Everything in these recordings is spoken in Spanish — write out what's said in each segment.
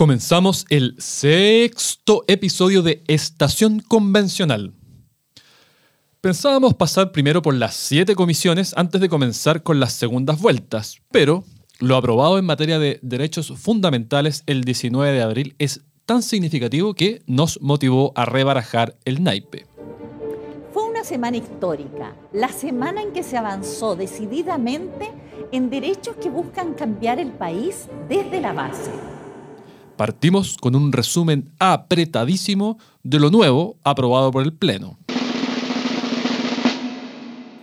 Comenzamos el sexto episodio de Estación Convencional. Pensábamos pasar primero por las siete comisiones antes de comenzar con las segundas vueltas, pero lo aprobado en materia de derechos fundamentales el 19 de abril es tan significativo que nos motivó a rebarajar el naipe. Fue una semana histórica, la semana en que se avanzó decididamente en derechos que buscan cambiar el país desde la base. Partimos con un resumen apretadísimo de lo nuevo aprobado por el Pleno.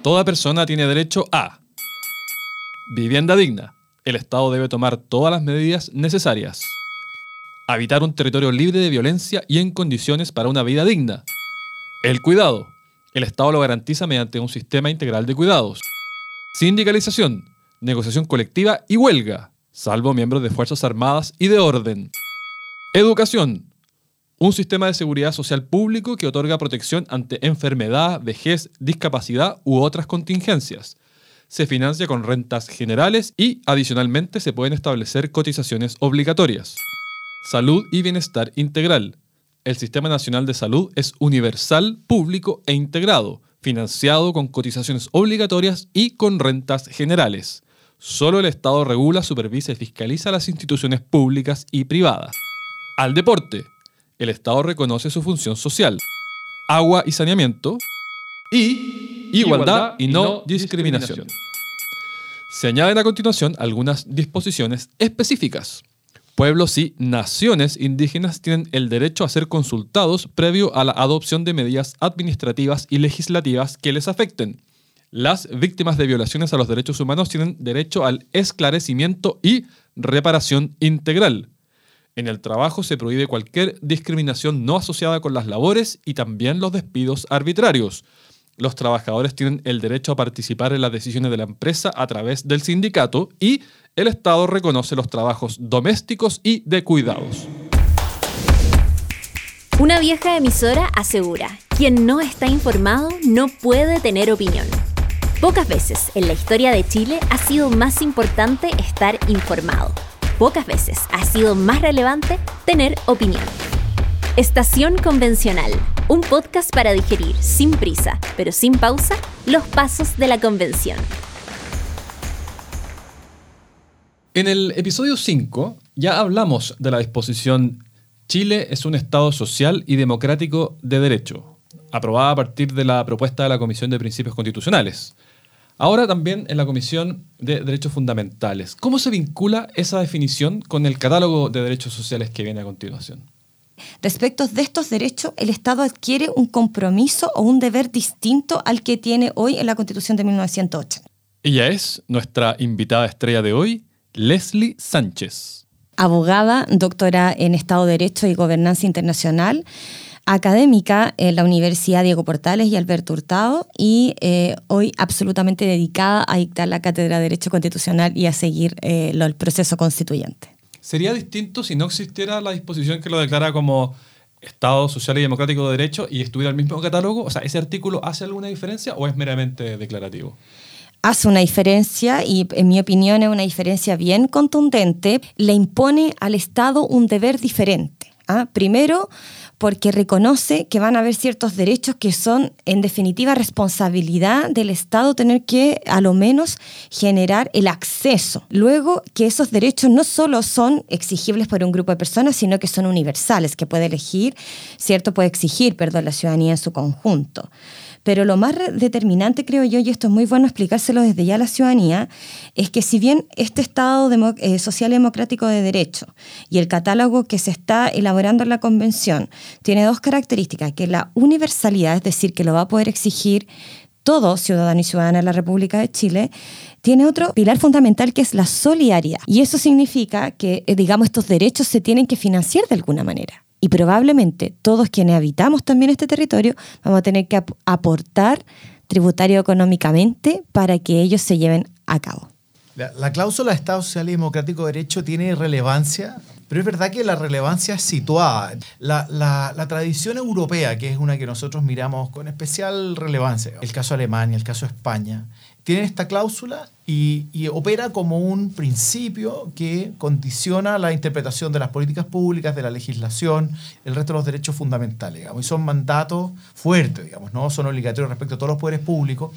Toda persona tiene derecho a vivienda digna. El Estado debe tomar todas las medidas necesarias. Habitar un territorio libre de violencia y en condiciones para una vida digna. El cuidado. El Estado lo garantiza mediante un sistema integral de cuidados. Sindicalización, negociación colectiva y huelga, salvo miembros de Fuerzas Armadas y de orden. Educación. Un sistema de seguridad social público que otorga protección ante enfermedad, vejez, discapacidad u otras contingencias. Se financia con rentas generales y, adicionalmente, se pueden establecer cotizaciones obligatorias. Salud y bienestar integral. El Sistema Nacional de Salud es universal, público e integrado, financiado con cotizaciones obligatorias y con rentas generales. Solo el Estado regula, supervisa y fiscaliza las instituciones públicas y privadas. Al deporte, el Estado reconoce su función social. Agua y saneamiento. Y igualdad y no discriminación. Se añaden a continuación algunas disposiciones específicas. Pueblos y naciones indígenas tienen el derecho a ser consultados previo a la adopción de medidas administrativas y legislativas que les afecten. Las víctimas de violaciones a los derechos humanos tienen derecho al esclarecimiento y reparación integral. En el trabajo se prohíbe cualquier discriminación no asociada con las labores y también los despidos arbitrarios. Los trabajadores tienen el derecho a participar en las decisiones de la empresa a través del sindicato y el Estado reconoce los trabajos domésticos y de cuidados. Una vieja emisora asegura, quien no está informado no puede tener opinión. Pocas veces en la historia de Chile ha sido más importante estar informado. Pocas veces ha sido más relevante tener opinión. Estación Convencional, un podcast para digerir sin prisa, pero sin pausa, los pasos de la convención. En el episodio 5 ya hablamos de la disposición Chile es un Estado social y democrático de derecho, aprobada a partir de la propuesta de la Comisión de Principios Constitucionales. Ahora también en la Comisión de Derechos Fundamentales. ¿Cómo se vincula esa definición con el catálogo de derechos sociales que viene a continuación? Respecto de estos derechos, el Estado adquiere un compromiso o un deber distinto al que tiene hoy en la Constitución de 1908. Ella es nuestra invitada estrella de hoy, Leslie Sánchez. Abogada, doctora en Estado de Derecho y Gobernanza Internacional, académica en la Universidad Diego Portales y Alberto Hurtado y eh, hoy absolutamente dedicada a dictar la cátedra de Derecho Constitucional y a seguir eh, el proceso constituyente. ¿Sería distinto si no existiera la disposición que lo declara como Estado Social y Democrático de Derecho y estuviera el mismo catálogo? O sea, ¿ese artículo hace alguna diferencia o es meramente declarativo? hace una diferencia y en mi opinión es una diferencia bien contundente, le impone al Estado un deber diferente. ¿Ah? Primero, porque reconoce que van a haber ciertos derechos que son en definitiva responsabilidad del Estado tener que a lo menos generar el acceso. Luego que esos derechos no solo son exigibles por un grupo de personas, sino que son universales, que puede elegir, cierto, puede exigir, perdón, la ciudadanía en su conjunto. Pero lo más determinante, creo yo, y esto es muy bueno explicárselo desde ya a la ciudadanía, es que si bien este Estado eh, social democrático de derecho y el catálogo que se está elaborando en la Convención tiene dos características, que la universalidad, es decir, que lo va a poder exigir todo ciudadano y ciudadana de la República de Chile, tiene otro pilar fundamental que es la solidaridad. Y eso significa que, eh, digamos, estos derechos se tienen que financiar de alguna manera y probablemente todos quienes habitamos también este territorio vamos a tener que aportar tributario económicamente para que ellos se lleven a cabo. La, cláusula de Estado Social y Democrático de Derecho tiene relevancia, pero es verdad que la relevancia es situada. La, la, tradición europea, que es una que nosotros miramos con especial relevancia, el caso Alemania, el caso España, tienen esta cláusula y, opera como un principio que condiciona la interpretación de las políticas públicas, de la legislación, el resto de los derechos fundamentales. Digamos, y son mandatos fuertes, digamos, no son obligatorios respecto a todos los poderes públicos.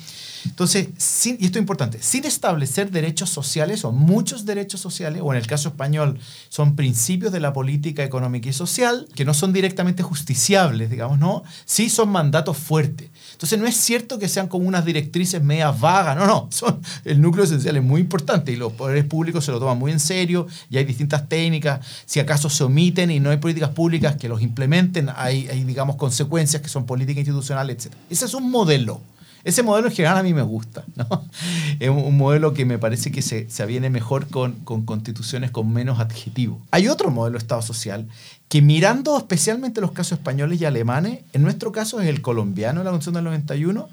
Entonces, y esto es importante, sin establecer derechos sociales o muchos derechos sociales, o en el caso español son principios de la política económica y social, que no son directamente justiciables, digamos, ¿no? Sí son mandatos fuertes. Entonces no es cierto que sean como unas directrices medias vagas, no, no, son, el núcleo esencial es muy importante y los poderes públicos se lo toman muy en serio y hay distintas técnicas, si acaso se omiten y no hay políticas públicas que los implementen, hay, hay digamos, consecuencias que son política institucional, etc. Ese es un modelo. Ese modelo en general a mí me gusta. ¿no? Es un modelo que me parece que se, se aviene mejor con, con constituciones con menos adjetivo. Hay otro modelo de Estado social que mirando especialmente los casos españoles y alemanes, en nuestro caso es el colombiano, la Constitución del 91,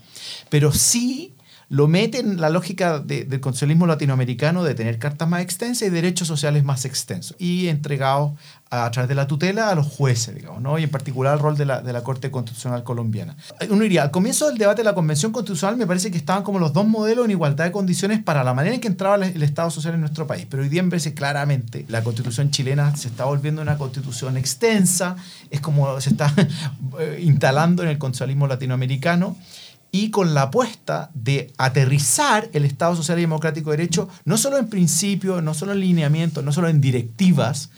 pero sí lo mete en la lógica del constitucionalismo latinoamericano de tener cartas más extensas y derechos sociales más extensos y entregados a, través de la tutela a los jueces, digamos, ¿no? y en particular el rol de la, de la Corte Constitucional Colombiana. Uno diría, al comienzo del debate de la Convención Constitucional me parece que estaban como los dos modelos en igualdad de condiciones para la manera en que entraba el, Estado social en nuestro país, pero hoy día me parece claramente la Constitución chilena se está volviendo una constitución extensa, es como se está instalando en el constitucionalismo latinoamericano, y con la apuesta de aterrizar el Estado Social y Democrático de Derecho no solo en principios, no solo en lineamientos, no solo en directivas,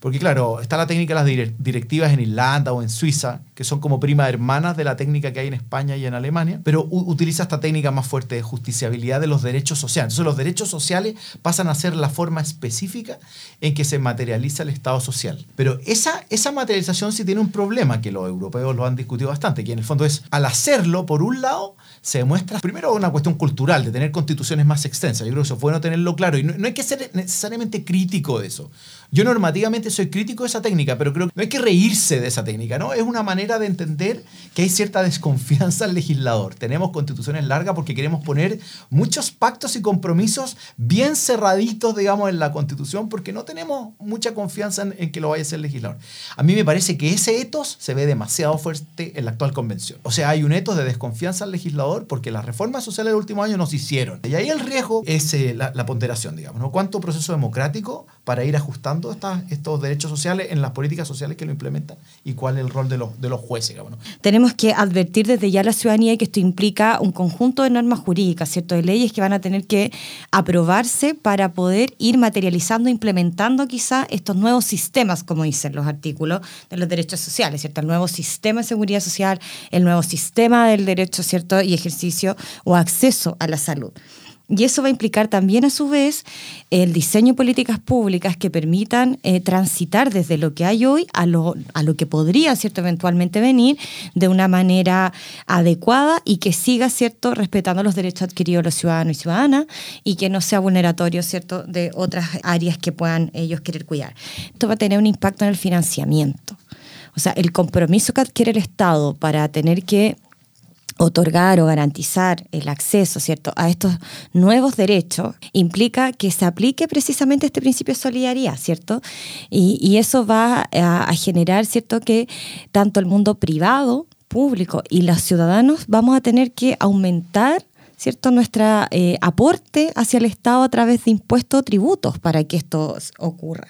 porque claro, está la técnica de las directivas en Irlanda o en Suiza, que son como primas hermanas de la técnica que hay en España y en Alemania, pero utiliza esta técnica más fuerte de justiciabilidad de los derechos sociales. Entonces los derechos sociales pasan a ser la forma específica en que se materializa el Estado social. Pero esa, esa materialización sí tiene un problema que los europeos lo han discutido bastante, que en el fondo es, al hacerlo, por un lado, se demuestra primero una cuestión cultural, de tener constituciones más extensas. Yo creo que eso es bueno tenerlo claro y no, no hay que ser necesariamente crítico de eso. Yo normativamente soy crítico de esa técnica, pero creo que no hay que reírse de esa técnica, ¿no? Es una manera de entender que hay cierta desconfianza al legislador. Tenemos constituciones largas porque queremos poner muchos pactos y compromisos bien cerraditos, digamos, en la constitución porque no tenemos mucha confianza en, que lo vaya a hacer el legislador. A mí me parece que ese etos se ve demasiado fuerte en la actual convención. O sea, hay un etos de desconfianza al legislador porque las reformas sociales del último año nos hicieron. Y ahí el riesgo es eh, la, la, ponderación, digamos, ¿no? ¿Cuánto proceso democrático para ir ajustando estos derechos sociales en las políticas sociales que lo implementan y cuál es el rol de los, de los jueces. Tenemos que advertir desde ya a la ciudadanía que esto implica un conjunto de normas jurídicas, ¿cierto? de leyes que van a tener que aprobarse para poder ir materializando, implementando quizá estos nuevos sistemas, como dicen los artículos de los derechos sociales, ¿cierto? el nuevo sistema de seguridad social, el nuevo sistema del derecho ¿cierto? y ejercicio o acceso a la salud. Y eso va a implicar también, a su vez, el diseño de políticas públicas que permitan eh, transitar desde lo que hay hoy a lo, a lo que podría, ¿cierto?, eventualmente venir de una manera adecuada y que siga, ¿cierto?, respetando los derechos adquiridos de los ciudadanos y ciudadanas y que no sea vulneratorio, ¿cierto?, de otras áreas que puedan ellos querer cuidar. Esto va a tener un impacto en el financiamiento. O sea, el compromiso que adquiere el Estado para tener que otorgar o garantizar el acceso ¿cierto? a estos nuevos derechos implica que se aplique precisamente este principio de solidaridad, ¿cierto? Y, eso va a, generar, ¿cierto?, que tanto el mundo privado, público y los ciudadanos vamos a tener que aumentar ¿cierto? nuestro eh, aporte hacia el Estado a través de impuestos o tributos para que esto ocurra.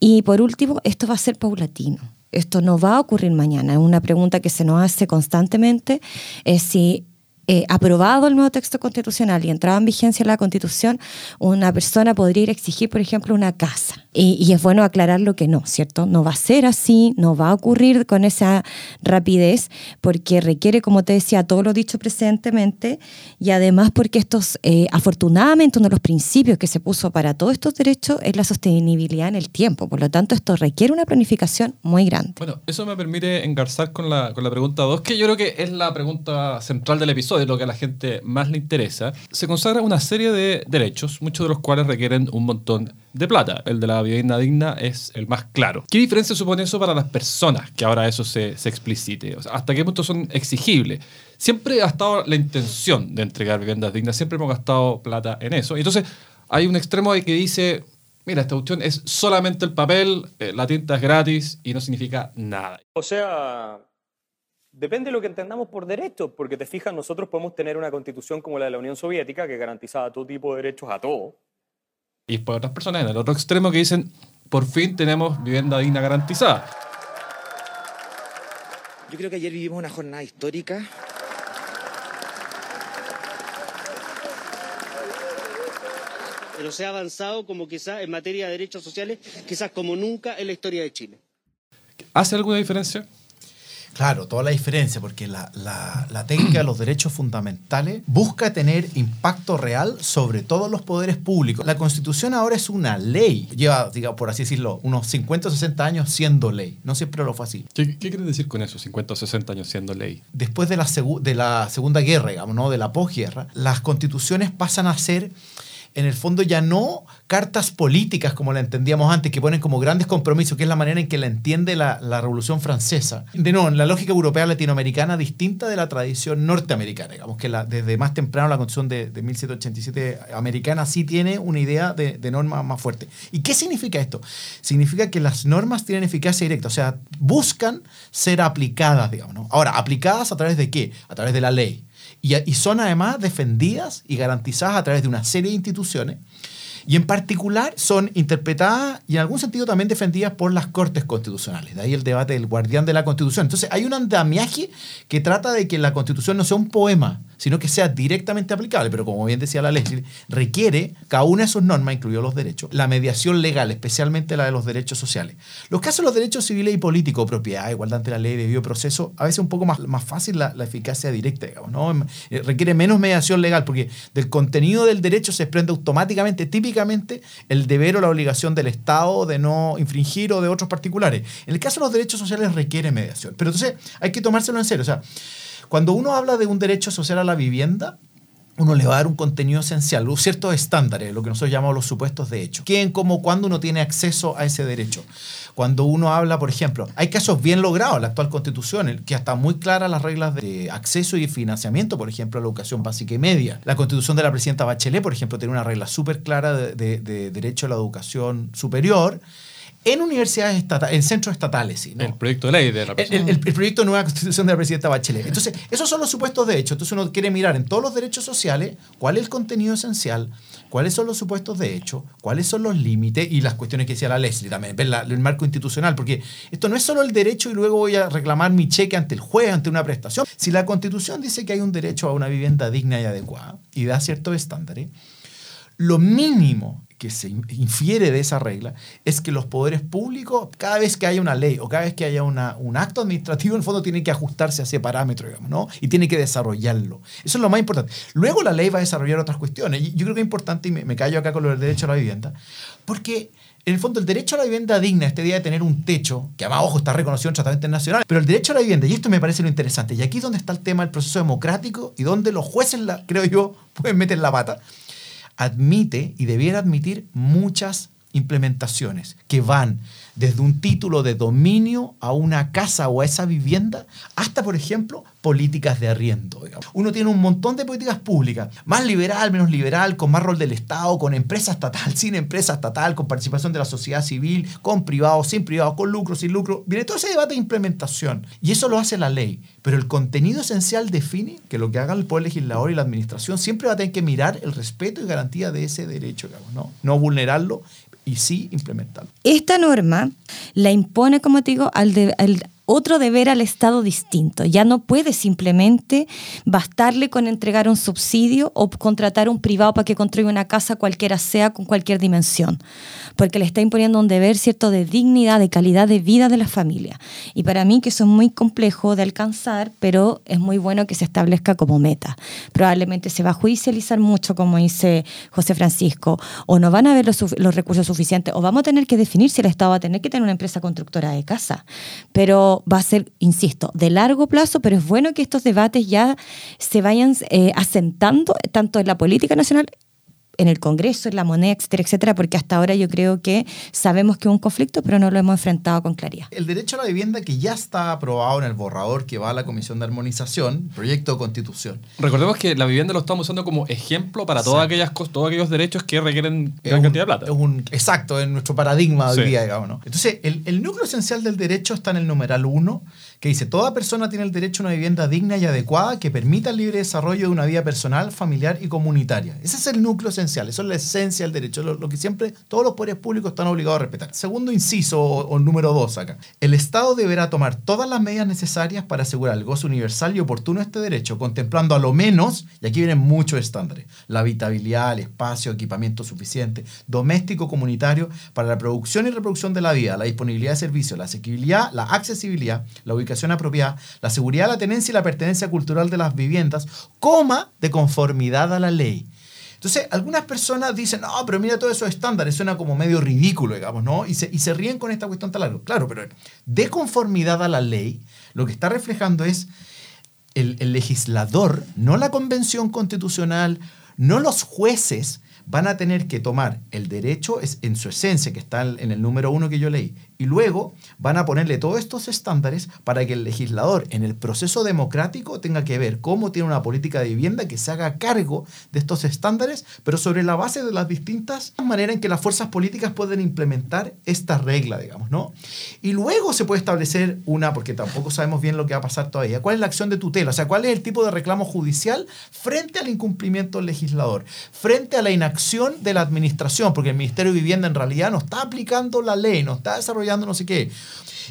Y por último, esto va a ser paulatino. Esto no va a ocurrir mañana. Es una pregunta que se nos hace constantemente. Es si eh, aprobado el nuevo texto constitucional y entraba en vigencia la constitución, una persona podría ir a exigir, por ejemplo, una casa. Y, es bueno aclarar lo que no, ¿cierto? No va a ser así, no va a ocurrir con esa rapidez, porque requiere, como te decía, todo lo dicho precedentemente, y además porque estos, eh, afortunadamente, uno de los principios que se puso para todos estos derechos es la sostenibilidad en el tiempo. Por lo tanto, esto requiere una planificación muy grande. Bueno, eso me permite engarzar con la, con la pregunta 2, que yo creo que es la pregunta central del episodio, lo que a la gente más le interesa. Se consagra una serie de derechos, muchos de los cuales requieren un montón de plata. El de la vivienda digna es el más claro. ¿Qué diferencia supone eso para las personas que ahora eso se, se explicite? ¿Hasta qué punto son exigibles? Siempre ha estado la intención de entregar viviendas dignas, siempre hemos gastado plata en eso. Y entonces hay un extremo de que dice, mira, esta cuestión es solamente el papel, eh, la tinta es gratis y no significa nada. O sea, Depende de lo que entendamos por derechos, porque te fijas, nosotros podemos tener una constitución como la de la Unión Soviética que garantizaba todo tipo de derechos a todos. Y por otras personas en el otro extremo que dicen, por fin tenemos vivienda digna garantizada. Yo creo que ayer vivimos una jornada histórica. Pero se ha avanzado como quizás en materia de derechos sociales, quizás como nunca en la historia de Chile. ¿Hace alguna diferencia? Claro, toda la diferencia, porque la, la- la técnica de los derechos fundamentales busca tener impacto real sobre todos los poderes públicos. La Constitución ahora es una ley. Lleva, digamos, por así decirlo, unos 50 o 60 años siendo ley. No siempre lo fue así. ¿Qué, qué quieres decir con eso, 50 o 60 años siendo ley? Después de la, de la Segunda Guerra, digamos, ¿no? de la posguerra, las constituciones pasan a ser en el fondo ya no cartas políticas como la entendíamos antes, que ponen como grandes compromisos, que es la manera en que la entiende la, la Revolución Francesa. De nuevo, en la lógica europea latinoamericana distinta de la tradición norteamericana, digamos que desde más temprano la Constitución de, de 1787 americana sí tiene una idea de, de norma más fuerte. ¿Y qué significa esto? Significa que las normas tienen eficacia directa, o sea, buscan ser aplicadas, digamos. Ahora, ¿aplicadas a través de qué? A través de la ley. Y, son además defendidas y garantizadas a través de una serie de instituciones. Y en particular son interpretadas y en algún sentido también defendidas por las Cortes Constitucionales. De ahí el debate del guardián de la Constitución. Entonces hay un andamiaje que trata de que la Constitución no sea un poema, sino que sea directamente aplicable. Pero como bien decía la ley, requiere cada una de sus normas, incluidos los derechos, la mediación legal, especialmente la de los derechos sociales. Los casos de los derechos civiles y políticos, propiedad, igualdad ante la ley, debido proceso, a veces un poco más, más fácil la, la eficacia directa, digamos, ¿no? Eh, Requiere menos mediación legal, porque del contenido del derecho se desprende automáticamente, típicamente, el deber o la obligación del Estado de no infringir o de otros particulares. En el caso de los derechos sociales requiere mediación. Pero entonces hay que tomárselo en serio. O sea, cuando uno habla de un derecho social a la vivienda, uno le va a dar un contenido esencial, ciertos estándares, lo que nosotros llamamos los supuestos de hecho. ¿Quién, cómo, cuándo uno tiene acceso a ese derecho? Cuando uno habla, por ejemplo, hay casos bien logrados en la actual constitución, que hasta muy claras las reglas de acceso y financiamiento, por ejemplo, la educación básica y media. La constitución de la presidenta Bachelet, por ejemplo, tiene una regla súper clara de derecho a la educación superior en universidades estatales, en centros estatales, sí, ¿no? El proyecto de ley de la El, el- el proyecto de nueva constitución de la presidenta Bachelet. Entonces, esos son los supuestos de hecho. Entonces, uno quiere mirar en todos los derechos sociales cuál es el contenido esencial, cuáles son los supuestos de hecho, cuáles son los límites y las cuestiones que decía la Leslie también, la- el marco institucional, porque esto no es solo el derecho y luego voy a reclamar mi cheque ante el juez, ante una prestación. Si la constitución dice que hay un derecho a una vivienda digna y adecuada y da ciertos estándares, lo mínimo que se in- infiere de esa regla es que los poderes públicos, cada vez que haya una ley o cada vez que haya una, un acto administrativo, en el fondo tienen que ajustarse a ese parámetro, digamos, ¿no? Y tiene que desarrollarlo. Eso es lo más importante. Luego la ley va a desarrollar otras cuestiones. Yo creo que es importante, y me, me callo acá con lo del derecho a la vivienda, porque en el fondo el derecho a la vivienda digna, este día de tener un techo, que además, ojo, está reconocido en tratamiento internacional, pero el derecho a la vivienda, y esto me parece lo interesante, y aquí es donde está el tema del proceso democrático y donde los jueces, la, creo yo, pueden meter la pata, admite y debiera admitir muchas implementaciones que van desde un título de dominio a una casa o a esa vivienda hasta, por ejemplo, políticas de arriendo. Uno tiene un montón de políticas públicas, más liberal, menos liberal, con más rol del Estado, con empresa estatal, sin empresa estatal, con participación de la sociedad civil, con privados, sin privados, con lucro, sin lucro. Viene todo ese debate de implementación. Y eso lo hace la ley. Pero el contenido esencial define que lo que haga el poder legislador y la administración siempre va a tener que mirar el respeto y garantía de ese derecho, digamos, ¿no? No vulnerarlo y sí implementarlo. Esta norma la impone, como te digo, al, de- al otro deber al Estado distinto. Ya no puede simplemente bastarle con entregar un subsidio o contratar un privado para que construya una casa cualquiera sea con cualquier dimensión, porque le está imponiendo un deber cierto de dignidad, de calidad de vida de la familia. Y para mí que eso es muy complejo de alcanzar, pero es muy bueno que se establezca como meta. Probablemente se va a judicializar mucho, como dice José Francisco, o no van a haber los, los recursos suficientes, o vamos a tener que definir si el Estado va a tener que tener una empresa constructora de casa. Pero va a ser, insisto, de largo plazo, pero es bueno que estos debates ya se vayan eh, asentando tanto en la política nacional en el Congreso, en la moneda, etcétera, etcétera, porque hasta ahora yo creo que sabemos que es un conflicto, pero no lo hemos enfrentado con claridad. El derecho a la vivienda que ya está aprobado en el borrador que va a la Comisión de Armonización, proyecto de constitución. Recordemos que la vivienda lo estamos usando como ejemplo para todas aquellas todos aquellos derechos que requieren gran un- cantidad de plata. es un- exacto, en nuestro paradigma hoy Sí. día, digamos. ¿no? Entonces, el, el núcleo esencial del derecho está en el numeral 1, que dice, toda persona tiene el derecho a una vivienda digna y adecuada que permita el libre desarrollo de una vida personal, familiar y comunitaria. Ese es el núcleo esencial, eso es la esencia del derecho, lo, lo que siempre todos los poderes públicos están obligados a respetar. Segundo inciso, o, o número 2 acá. El Estado deberá tomar todas las medidas necesarias para asegurar el gozo universal y oportuno de este derecho, contemplando a lo menos, y aquí vienen muchos estándares, la habitabilidad, el espacio, equipamiento suficiente, doméstico, comunitario, para la producción y reproducción de la vida, la disponibilidad de servicios, la asequibilidad, la accesibilidad, la ubicación apropiada, la seguridad, la tenencia y la pertenencia cultural de las viviendas, coma de conformidad a la ley. Entonces, algunas personas dicen, no, pero mira todos esos estándares, suena como medio ridículo, digamos, ¿no? Y se, y se ríen con esta cuestión tan larga. Claro, pero de conformidad a la ley, lo que está reflejando es el, el legislador, no la convención constitucional, no los jueces, van a tener que tomar el derecho en su esencia, que está en el número uno que yo leí, y luego van a ponerle todos estos estándares para que el legislador en el proceso democrático tenga que ver cómo tiene una política de vivienda que se haga cargo de estos estándares, pero sobre la base de las distintas maneras en que las fuerzas políticas pueden implementar esta regla, digamos, ¿no? Y luego se puede establecer una, porque tampoco sabemos bien lo que va a pasar todavía, cuál es la acción de tutela, o sea, cuál es el tipo de reclamo judicial frente al incumplimiento del legislador, frente a la inacción de la administración, porque el Ministerio de Vivienda en realidad no está aplicando la ley, no está desarrollando no sé qué.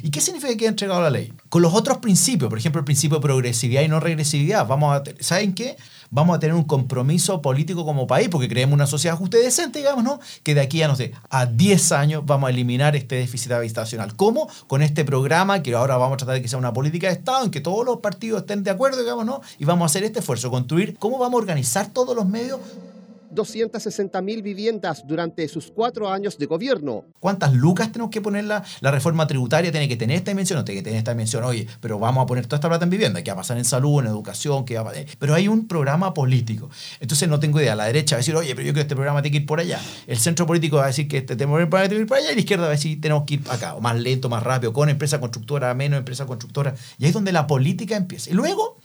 ¿Y qué significa que ha entregado la ley? Con los otros principios, por ejemplo, el principio de progresividad y no regresividad, vamos ¿saben qué? Vamos a tener un compromiso político como país, porque creemos una sociedad justa y decente, digamos, ¿no? Que de aquí a, no sé, a 10 años vamos a eliminar este déficit habitacional. ¿Cómo? Con este programa que ahora vamos a tratar de que sea una política de Estado en que todos los partidos estén de acuerdo, digamos, ¿no? Y vamos a hacer este esfuerzo, construir cómo vamos a organizar todos los medios 260 mil viviendas durante sus cuatro años de gobierno. ¿Cuántas lucas tenemos que ponerla? La reforma tributaria tiene que tener esta dimensión, no tiene que tener esta dimensión. Oye, pero vamos a poner toda esta plata en vivienda. ¿Qué va a pasar en salud, en educación? ¿Qué va a pasar? Pero hay un programa político. Entonces no tengo idea. La derecha va a decir, oye, pero yo creo que este programa tiene que ir por allá. El centro político va a decir que este programa tiene que ir por allá. Y la izquierda va a decir, tenemos que ir acá. O más lento, más rápido, con empresa constructora, menos empresa constructora. Y ahí es donde la política empieza. Y luego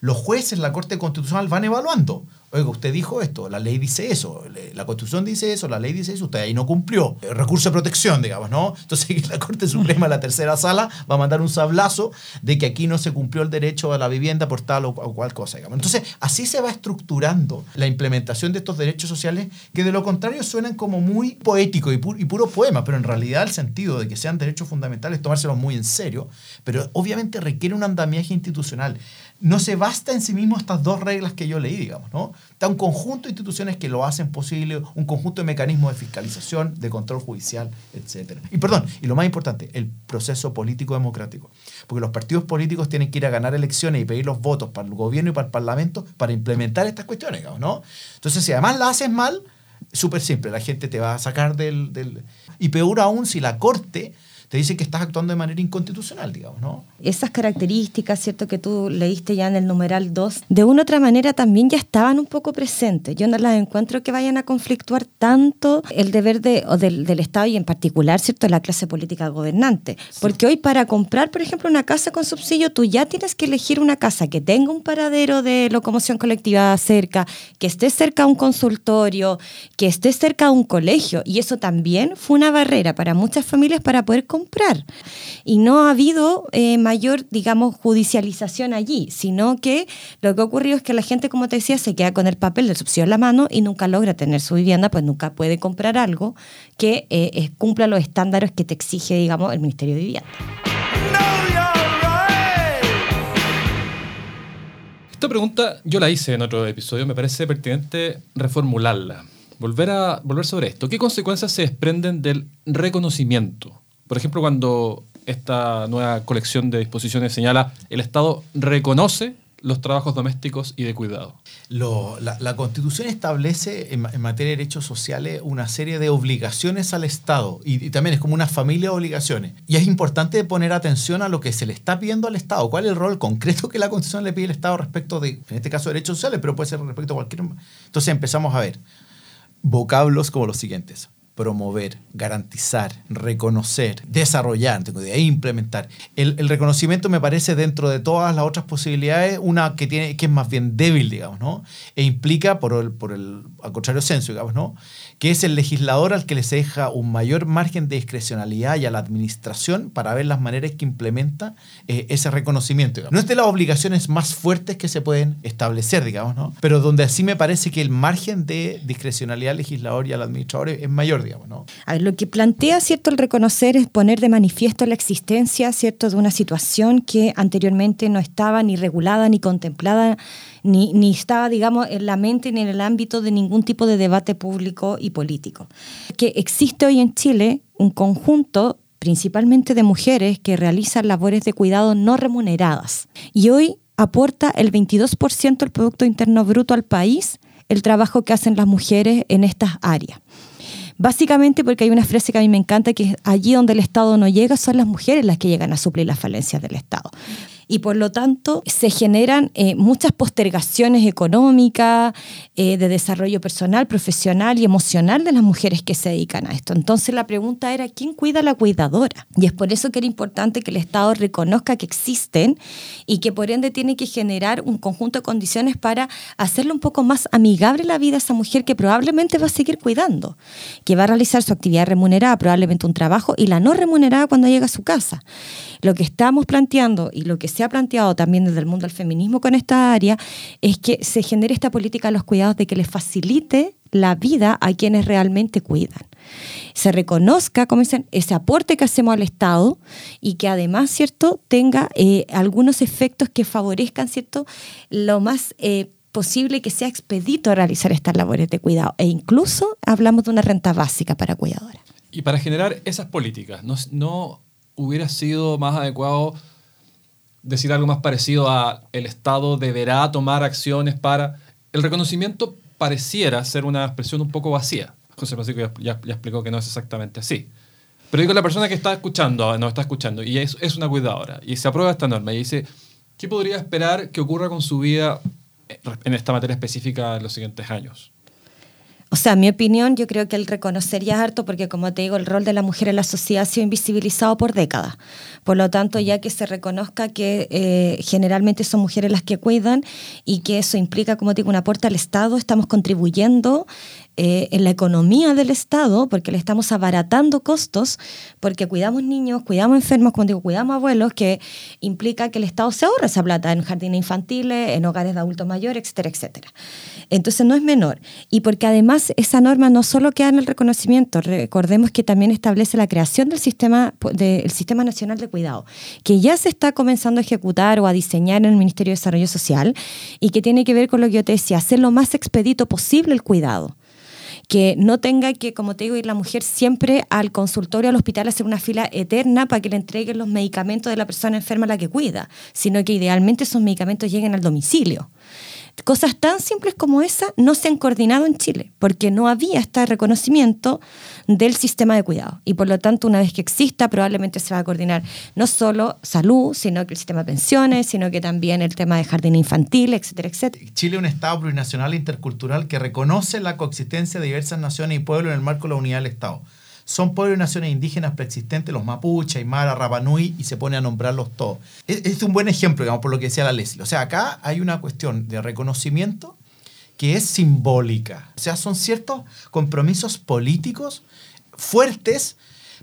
los jueces, la Corte Constitucional van evaluando. Oiga, usted dijo esto, la ley dice eso, la Constitución dice eso, la ley dice eso, usted ahí no cumplió. El recurso de protección, digamos, ¿no? Entonces la Corte Suprema, la tercera sala, va a mandar un sablazo de que aquí no se cumplió el derecho a la vivienda por tal o, cual cosa, digamos. Entonces, así se va estructurando la implementación de estos derechos sociales que de lo contrario suenan como muy poéticos y, pu- y puro poema, pero en realidad el sentido de que sean derechos fundamentales, tomárselos muy en serio, pero obviamente requiere un andamiaje institucional. No se basta en sí mismo estas dos reglas que yo leí, digamos, ¿no? Está un conjunto de instituciones que lo hacen posible, un conjunto de mecanismos de fiscalización, de control judicial, etc. Y perdón, y lo más importante, el proceso político democrático. Porque los partidos políticos tienen que ir a ganar elecciones y pedir los votos para el gobierno y para el parlamento para implementar estas cuestiones, ¿no? Entonces, si además la haces mal, súper simple, la gente te va a sacar del, del... Y peor aún si la corte te dice que estás actuando de manera inconstitucional, digamos, ¿no? Esas características, ¿cierto? Que tú leíste ya en el numeral 2, de una u otra manera también ya estaban un poco presentes. Yo no las encuentro que vayan a conflictuar tanto el deber de, o del, del Estado y en particular, ¿cierto? La clase política gobernante. Porque hoy para comprar, por ejemplo, una casa con subsidio, tú ya tienes que elegir una casa que tenga un paradero de locomoción colectiva cerca, que esté cerca a un consultorio, que esté cerca a un colegio. Y eso también fue una barrera para muchas familias para poder comprar. Y no ha habido eh, mayor, digamos, judicialización allí, sino que lo que ha ocurrido es que la gente, como te decía, se queda con el papel del subsidio en la mano y nunca logra tener su vivienda, pues nunca puede comprar algo que eh, cumpla los estándares que te exige, digamos, el Ministerio de Vivienda. Esta pregunta yo la hice en otro episodio, me parece pertinente reformularla. Volver, a, volver sobre esto. ¿Qué consecuencias se desprenden del reconocimiento? Por ejemplo, cuando esta nueva colección de disposiciones señala el Estado reconoce los trabajos domésticos y de cuidado. La, Constitución establece en, ma- en materia de derechos sociales una serie de obligaciones al Estado y, y también es como una familia de obligaciones. Y es importante poner atención a lo que se le está pidiendo al Estado. ¿Cuál es el rol concreto que la Constitución le pide al Estado respecto de, en este caso, derechos sociales, pero puede ser respecto a cualquier... Entonces empezamos a ver. vocablos como los siguientes promover, garantizar, reconocer, desarrollar e implementar. El, el, reconocimiento me parece dentro de todas las otras posibilidades una que, tiene, que es más bien débil, digamos, ¿no? E implica, por el, por el al contrario senso, digamos, ¿no? que es el legislador al que le se deja un mayor margen de discrecionalidad y a la administración para ver las maneras que implementa eh, ese reconocimiento. No es de las obligaciones más fuertes que se pueden establecer, digamos, ¿no? Pero donde así me parece que el margen de discrecionalidad al legislador y al administrador es mayor, lo que plantea, ¿cierto?, el reconocer es poner de manifiesto la existencia, ¿cierto?, de una situación que anteriormente no estaba ni regulada ni contemplada ni, ni estaba, digamos, en la mente ni en el ámbito de ningún tipo de debate público y político. Que existe hoy en Chile un conjunto principalmente de mujeres que realizan labores de cuidado no remuneradas. Y hoy aporta el 22% del Producto Interno Bruto al país el trabajo que hacen las mujeres en estas áreas. Básicamente porque hay una frase que a mí me encanta, que es allí donde el Estado no llega, son las mujeres las que llegan a suplir las falencias del Estado y por lo tanto se generan eh, muchas postergaciones económicas, eh, de desarrollo personal, profesional y emocional de las mujeres que se dedican a esto. Entonces la pregunta era, ¿quién cuida a la cuidadora? Y es por eso que era importante que el Estado reconozca que existen y que por ende tiene que generar un conjunto de condiciones para hacerle un poco más amigable la vida a esa mujer que probablemente va a seguir cuidando, que va a realizar su actividad remunerada, probablemente un trabajo, y la no remunerada cuando llega a su casa. Lo que estamos planteando y lo que se ha planteado también desde el mundo del feminismo con esta área es que se genere esta política de los cuidados de que les facilite la vida a quienes realmente cuidan. Se reconozca, como dicen, ese aporte que hacemos al Estado y que además, ¿cierto?, tenga eh, algunos efectos que favorezcan, ¿cierto?, lo más eh, posible que sea expedito realizar estas labores de cuidado. E incluso hablamos de una renta básica para cuidadoras. Y para generar esas políticas, no, no hubiera sido más adecuado decir algo más parecido a el Estado deberá tomar acciones para... El reconocimiento pareciera ser una expresión un poco vacía. José Francisco ya, explicó que no es exactamente así. Pero digo, la persona que está escuchando, nos está escuchando, y es, es una cuidadora, y se aprueba esta norma, y dice, ¿qué podría esperar que ocurra con su vida en esta materia específica en los siguientes años? O sea, mi opinión, yo creo que el reconocería harto porque, como te digo, el rol de la mujer en la sociedad ha sido invisibilizado por décadas. Por lo tanto, ya que se reconozca que eh, generalmente son mujeres las que cuidan y que eso implica, como te digo, un aporte al Estado, estamos contribuyendo eh, en la economía del Estado, porque le estamos abaratando costos, porque cuidamos niños, cuidamos enfermos, como digo, cuidamos abuelos, que implica que el Estado se ahorra esa plata en jardines infantiles, en hogares de adultos mayores, etcétera, etcétera. Entonces no es menor. Y porque además esa norma no solo queda en el reconocimiento, recordemos que también establece la creación del sistema, del sistema Nacional de Cuidado, que ya se está comenzando a ejecutar o a diseñar en el Ministerio de Desarrollo Social y que tiene que ver con lo que yo te decía, hacer lo más expedito posible el cuidado que no tenga que, como te digo, ir la mujer siempre al consultorio, al hospital, a hacer una fila eterna para que le entreguen los medicamentos de la persona enferma a la que cuida, sino que idealmente esos medicamentos lleguen al domicilio. Cosas tan simples como esa no se han coordinado en Chile, porque no había este reconocimiento del sistema de cuidado. Y por lo tanto, una vez que exista, probablemente se va a coordinar no solo salud, sino que el sistema de pensiones, sino que también el tema de jardín infantil, etcétera, etcétera. Chile es un Estado plurinacional e intercultural que reconoce la coexistencia de diversas naciones y pueblos en el marco de la unidad del Estado son pueblos y naciones indígenas preexistentes, los mapuche, aymara, rapanui, y se pone a nombrarlos todos. Es, es un buen ejemplo, digamos, por lo que decía la Leslie. O sea, acá hay una cuestión de reconocimiento que es simbólica. O sea, son ciertos compromisos políticos fuertes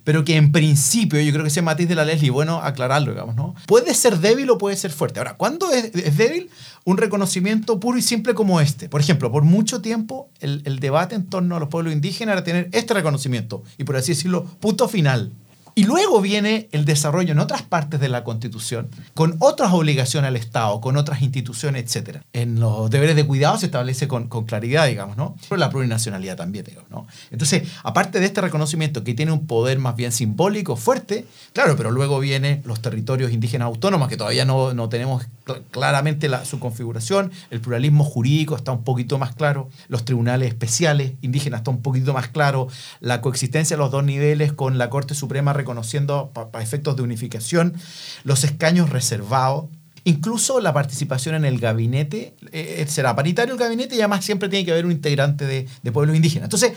pero que en principio, yo creo que ese matiz de la Leslie, bueno aclararlo, digamos, ¿no? Puede ser débil o puede ser fuerte. Ahora, ¿cuándo es, débil? Un reconocimiento puro y simple como este. Por ejemplo, por mucho tiempo el, el debate en torno a los pueblos indígenas era tener este reconocimiento y, por así decirlo, punto final. Y luego viene el desarrollo en otras partes de la Constitución, con otras obligaciones al Estado, con otras instituciones, etc. En los deberes de cuidado se establece con, claridad, digamos, ¿no? Pero la plurinacionalidad también, digamos, ¿no? Entonces, aparte de este reconocimiento que tiene un poder más bien simbólico, fuerte, claro, pero luego vienen los territorios indígenas autónomos, que todavía no, no tenemos claramente la, su configuración, el pluralismo jurídico está un poquito más claro, los tribunales especiales indígenas está un poquito más claro, la coexistencia de los dos niveles con la Corte Suprema reconociendo para efectos de unificación los escaños reservados Incluso la participación en el gabinete, eh, será paritario el gabinete y además siempre tiene que haber un integrante de, de pueblos indígenas. Entonces,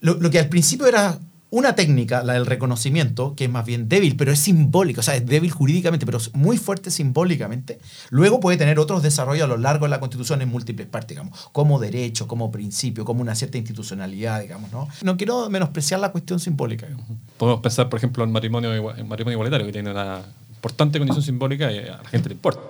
lo que al principio era una técnica, la del reconocimiento, que es más bien débil, pero es simbólica, o sea, es débil jurídicamente, pero es muy fuerte simbólicamente, luego puede tener otros desarrollos a lo largo de la Constitución en múltiples partes, digamos, como derecho, como principio, como una cierta institucionalidad, digamos, ¿no? No quiero menospreciar la cuestión simbólica. Digamos. Podemos pensar, por ejemplo, en matrimonio, en matrimonio igualitario, que tiene una importante condición simbólica y a la gente le importa.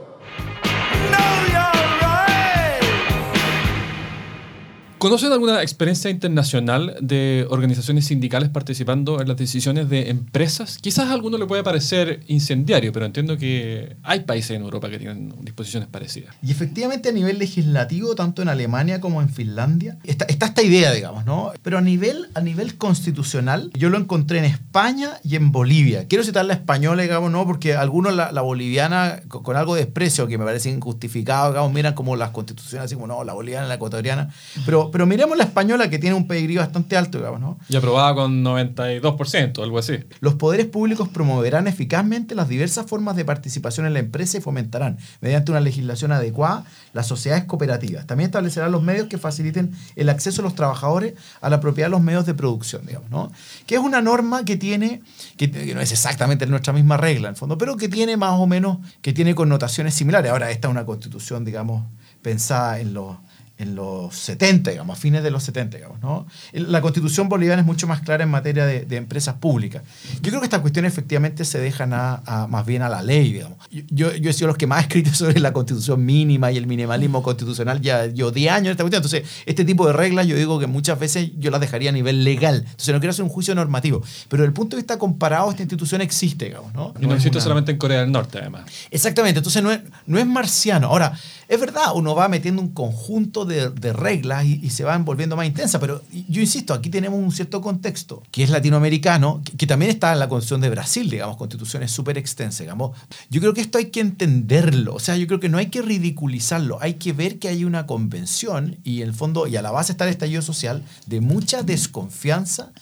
¿Conocen alguna experiencia internacional de organizaciones sindicales participando en las decisiones de empresas? Quizás a alguno le puede parecer incendiario, pero entiendo que hay países en Europa que tienen disposiciones parecidas. Y efectivamente a nivel legislativo, tanto en Alemania como en Finlandia, está, esta idea, digamos, ¿no? Pero a nivel, a nivel constitucional, yo lo encontré en España y en Bolivia. Quiero citar la española, digamos, ¿no? Porque algunos la, boliviana, con, con algo de desprecio, que me parece injustificado, digamos, miran como las constituciones, así como, no, la boliviana, la ecuatoriana. Pero, pero miremos la española, que tiene un pedigrí bastante alto, digamos, ¿no? Y aprobada con 92%, algo así. Los poderes públicos promoverán eficazmente las diversas formas de participación en la empresa y fomentarán, mediante una legislación adecuada, las sociedades cooperativas. También establecerán los medios que faciliten el acceso de los trabajadores a la propiedad de los medios de producción, digamos, ¿no? Que es una norma que tiene, que, que no es exactamente nuestra misma regla, en el fondo, pero que tiene más o menos, que tiene connotaciones similares. Ahora, esta es una constitución, digamos, pensada en los en los 70, digamos, a fines de los 70, digamos, ¿no? La constitución boliviana es mucho más clara en materia de, de empresas públicas. Yo creo que estas cuestiones efectivamente se dejan a, a- más bien a la ley, digamos. Yo, yo he sido los que más he escrito sobre la constitución mínima y el minimalismo constitucional ya yo 10 años en esta cuestión. Entonces, este tipo de reglas yo digo que muchas veces yo las dejaría a nivel legal. Entonces, no quiero hacer un juicio normativo. Pero desde el punto de vista comparado, esta institución existe, digamos, ¿no? Y no existe una- solamente en Corea del Norte, además. Exactamente, entonces no es, no es marciano. Ahora, es verdad, uno va metiendo un conjunto de, de reglas y, se van volviendo más intensa, pero yo insisto, aquí tenemos un cierto contexto que es latinoamericano, que, también está en la Constitución de Brasil, digamos, constituciones súper extensas, digamos. Yo creo que esto hay que entenderlo, o sea, yo creo que no hay que ridiculizarlo, hay que ver que hay una convención y en el fondo, y a la base está el estallido social, de mucha desconfianza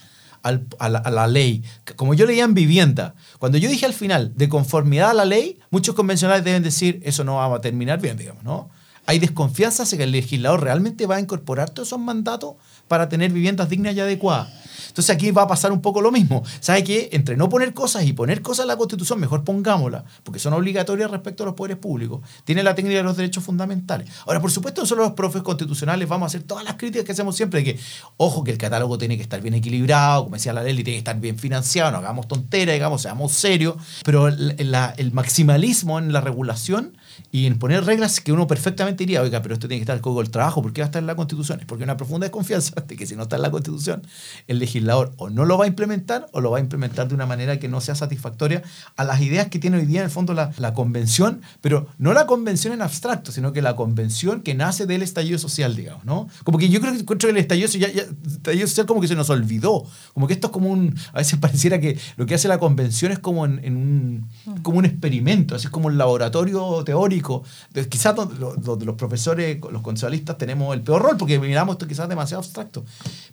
al- la, a la ley. Como yo leía en vivienda, cuando yo dije al final, de conformidad a la ley, muchos convencionales deben decir, eso no va a terminar bien, digamos, ¿no? Hay desconfianza hacia que el legislador realmente va a incorporar todos esos mandatos para tener viviendas dignas y adecuadas. Entonces aquí va a pasar un poco lo mismo. ¿Sabe qué? Entre no poner cosas y poner cosas en la Constitución, mejor pongámosla, porque son obligatorias respecto a los poderes públicos. Tiene la técnica de los derechos fundamentales. Ahora, por supuesto, nosotros los profes constitucionales vamos a hacer todas las críticas que hacemos siempre, de que, ojo, que el catálogo tiene que estar bien equilibrado, como decía la ley, tiene que estar bien financiado, no hagamos tonteras, digamos, seamos serios, pero la- el maximalismo en la regulación y en poner reglas que uno perfectamente diría, oiga, pero esto tiene que estar en el Trabajo, ¿por qué va a estar en la Constitución? Es porque hay una profunda desconfianza de que si no está en la Constitución, el legislador o no lo va a implementar o lo va a implementar de una manera que no sea satisfactoria a las ideas que tiene hoy día en el fondo la, la convención, pero no la convención en abstracto, sino que la convención que nace del estallido social, digamos, ¿no? Como que yo creo que encuentro el estallido, social- ya- ya- estallido social como que se nos olvidó, como que esto es como un, a veces pareciera que lo que hace la convención es como en, en un, como un experimento, así es como un laboratorio teórico, de- quizás donde los profesores, los conceptualistas tenemos el peor rol, porque miramos esto quizás demasiado abstracto,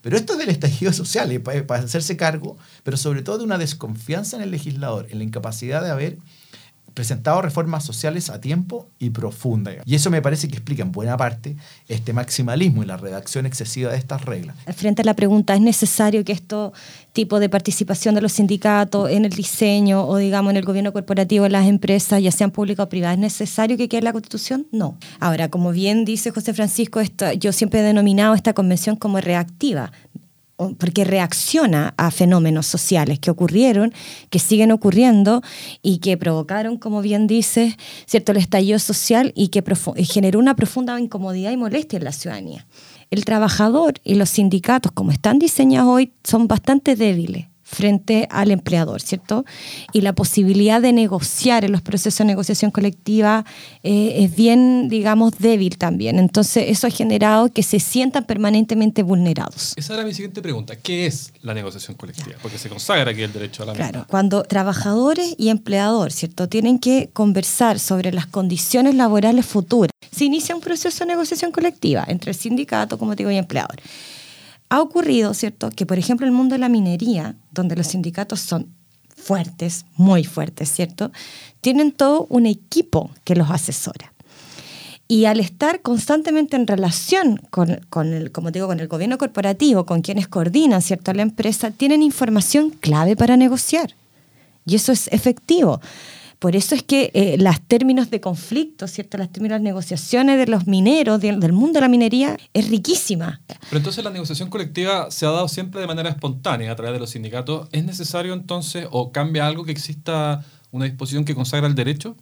pero esto es del estallido social, y para, para hacerse cargo, pero sobre todo de una desconfianza en el legislador, en la incapacidad de haber presentado reformas sociales a tiempo y profunda. Y eso me parece que explica en buena parte este maximalismo y la redacción excesiva de estas reglas. Frente a la pregunta, ¿es necesario que esto tipo de participación de los sindicatos en el diseño o digamos en el gobierno corporativo, en las empresas, ya sean públicas o privadas, ¿es necesario que quede en la Constitución? No. Ahora, como bien dice José Francisco, yo siempre he denominado esta convención como reactiva porque reacciona a fenómenos sociales que ocurrieron, que siguen ocurriendo y que provocaron, como bien dices, cierto el estallido social y que generó una profunda incomodidad y molestia en la ciudadanía. El trabajador y los sindicatos, como están diseñados hoy, son bastante débiles frente al empleador, ¿cierto? Y la posibilidad de negociar en los procesos de negociación colectiva eh, es bien, digamos, débil también. Entonces, eso ha generado que se sientan permanentemente vulnerados. Esa era mi siguiente pregunta. ¿Qué es la negociación colectiva? Porque se consagra aquí el derecho a la Claro, cuando trabajadores y empleador, ¿cierto? Tienen que conversar sobre las condiciones laborales futuras. Se inicia un proceso de negociación colectiva entre el sindicato, como te digo, y empleador. Ha ocurrido, ¿cierto?, que por ejemplo el mundo de la minería, donde los sindicatos son fuertes, muy fuertes, ¿cierto? Tienen todo un equipo que los asesora. Y al estar constantemente en relación con, con, el, como digo, con el gobierno corporativo, con quienes coordinan ¿cierto? la empresa, tienen información clave para negociar. Y eso es efectivo. Por eso es que eh, los términos de conflicto, ¿cierto? Las términos de negociaciones de los mineros, del mundo de la minería, es riquísima. Pero entonces la negociación colectiva se ha dado siempre de manera espontánea a través de los sindicatos. ¿Es necesario entonces o cambia algo que exista una disposición que consagra el derecho?